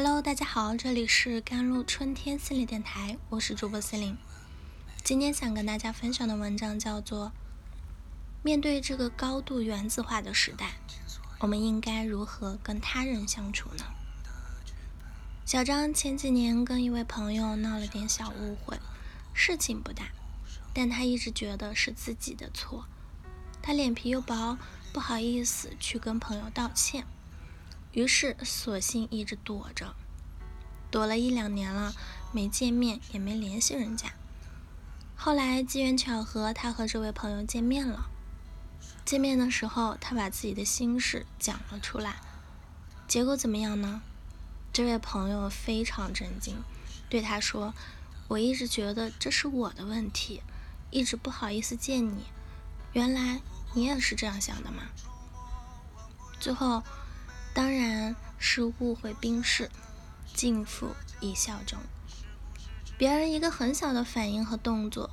Hello，大家好，这里是甘露春天心理电台，我是主播心灵。今天想跟大家分享的文章叫做《面对这个高度原子化的时代，我们应该如何跟他人相处呢？》小张前几年跟一位朋友闹了点小误会，事情不大，但他一直觉得是自己的错，他脸皮又薄，不好意思去跟朋友道歉。于是，索性一直躲着，躲了一两年了，没见面，也没联系人家。后来机缘巧合，他和这位朋友见面了。见面的时候，他把自己的心事讲了出来。结果怎么样呢？这位朋友非常震惊，对他说：“我一直觉得这是我的问题，一直不好意思见你。原来你也是这样想的吗？”最后。当然是误会冰释，尽付一笑中。别人一个很小的反应和动作，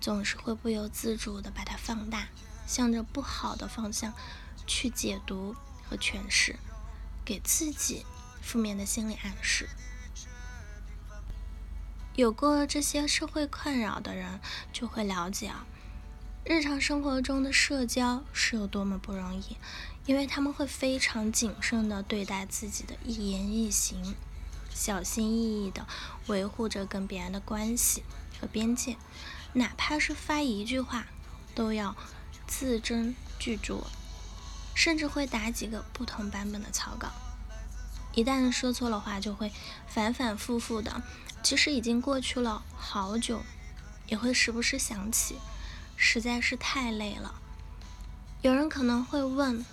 总是会不由自主的把它放大，向着不好的方向去解读和诠释，给自己负面的心理暗示。有过这些社会困扰的人，就会了解啊。日常生活中的社交是有多么不容易，因为他们会非常谨慎地对待自己的一言一行，小心翼翼地维护着跟别人的关系和边界，哪怕是发一句话，都要字斟句酌，甚至会打几个不同版本的草稿。一旦说错了话，就会反反复复的，即使已经过去了好久，也会时不时想起。实在是太累了。有人可能会问：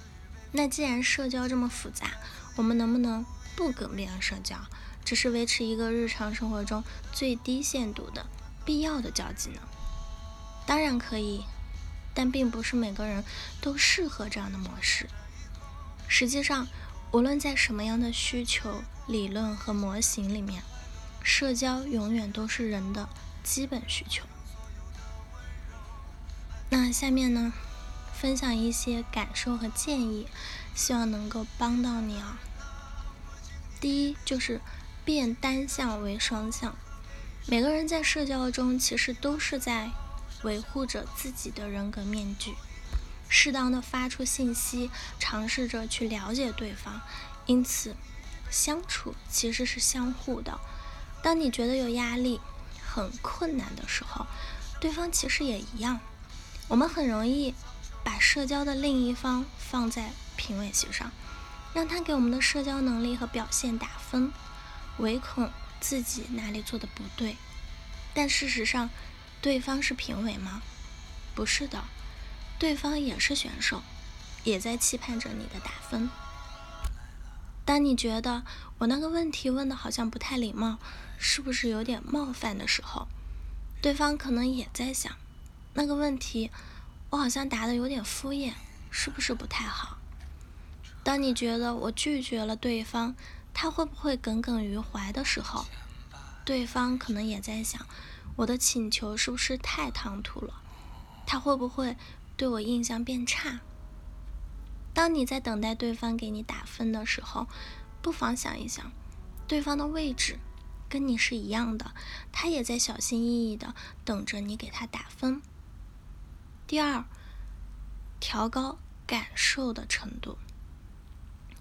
那既然社交这么复杂，我们能不能不跟别人社交，只是维持一个日常生活中最低限度的必要的交际呢？当然可以，但并不是每个人都适合这样的模式。实际上，无论在什么样的需求理论和模型里面，社交永远都是人的基本需求。那下面呢，分享一些感受和建议，希望能够帮到你啊。第一就是变单向为双向。每个人在社交中其实都是在维护着自己的人格面具，适当的发出信息，尝试着去了解对方。因此，相处其实是相互的。当你觉得有压力、很困难的时候，对方其实也一样。我们很容易把社交的另一方放在评委席上，让他给我们的社交能力和表现打分，唯恐自己哪里做的不对。但事实上，对方是评委吗？不是的，对方也是选手，也在期盼着你的打分。当你觉得我那个问题问的好像不太礼貌，是不是有点冒犯的时候，对方可能也在想。那个问题，我好像答的有点敷衍，是不是不太好？当你觉得我拒绝了对方，他会不会耿耿于怀的时候，对方可能也在想，我的请求是不是太唐突了？他会不会对我印象变差？当你在等待对方给你打分的时候，不妨想一想，对方的位置跟你是一样的，他也在小心翼翼的等着你给他打分。第二，调高感受的程度。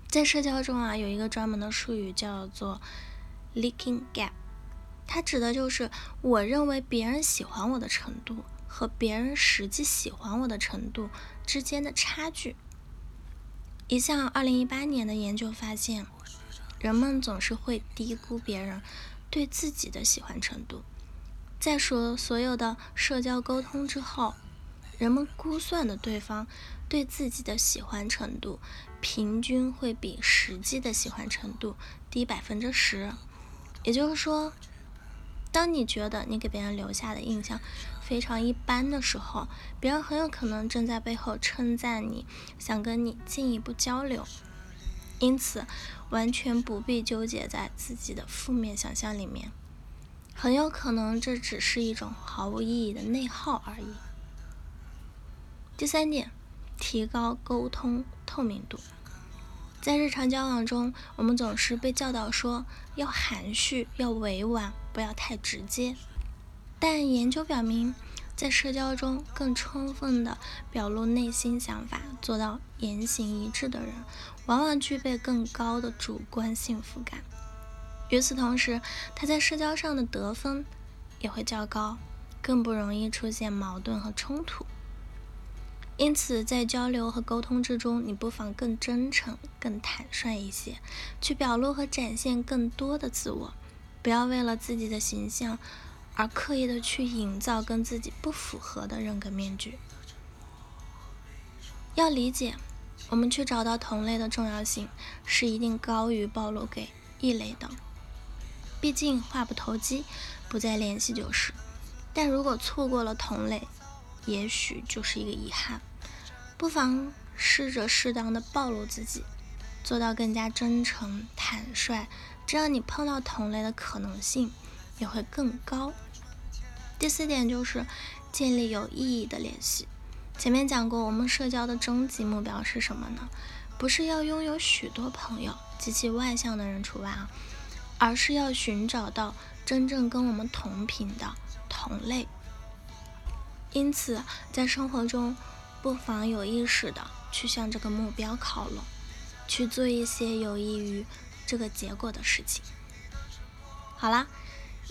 在社交中啊，有一个专门的术语叫做 “leaking gap”，它指的就是我认为别人喜欢我的程度和别人实际喜欢我的程度之间的差距。一项二零一八年的研究发现，人们总是会低估别人对自己的喜欢程度。在说所有的社交沟通之后。人们估算的对方对自己的喜欢程度，平均会比实际的喜欢程度低百分之十。也就是说，当你觉得你给别人留下的印象非常一般的时候，别人很有可能正在背后称赞你，想跟你进一步交流。因此，完全不必纠结在自己的负面想象里面，很有可能这只是一种毫无意义的内耗而已。第三点，提高沟通透明度。在日常交往中，我们总是被教导说要含蓄、要委婉，不要太直接。但研究表明，在社交中更充分地表露内心想法、做到言行一致的人，往往具备更高的主观幸福感。与此同时，他在社交上的得分也会较高，更不容易出现矛盾和冲突。因此，在交流和沟通之中，你不妨更真诚、更坦率一些，去表露和展现更多的自我。不要为了自己的形象而刻意的去营造跟自己不符合的人格面具。要理解，我们去找到同类的重要性是一定高于暴露给异类的。毕竟话不投机，不再联系就是。但如果错过了同类，也许就是一个遗憾。不妨试着适当的暴露自己，做到更加真诚坦率，这样你碰到同类的可能性也会更高。第四点就是建立有意义的联系。前面讲过，我们社交的终极目标是什么呢？不是要拥有许多朋友，极其外向的人除外啊，而是要寻找到真正跟我们同频的同类。因此，在生活中。不妨有意识的去向这个目标靠拢，去做一些有益于这个结果的事情。好啦，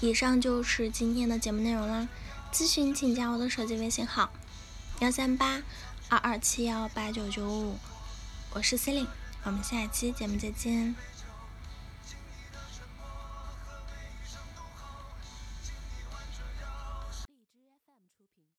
以上就是今天的节目内容啦。咨询请加我的手机微信号：幺三八二二七幺八九九五，我是 c e l i n e 我们下一期节目再见。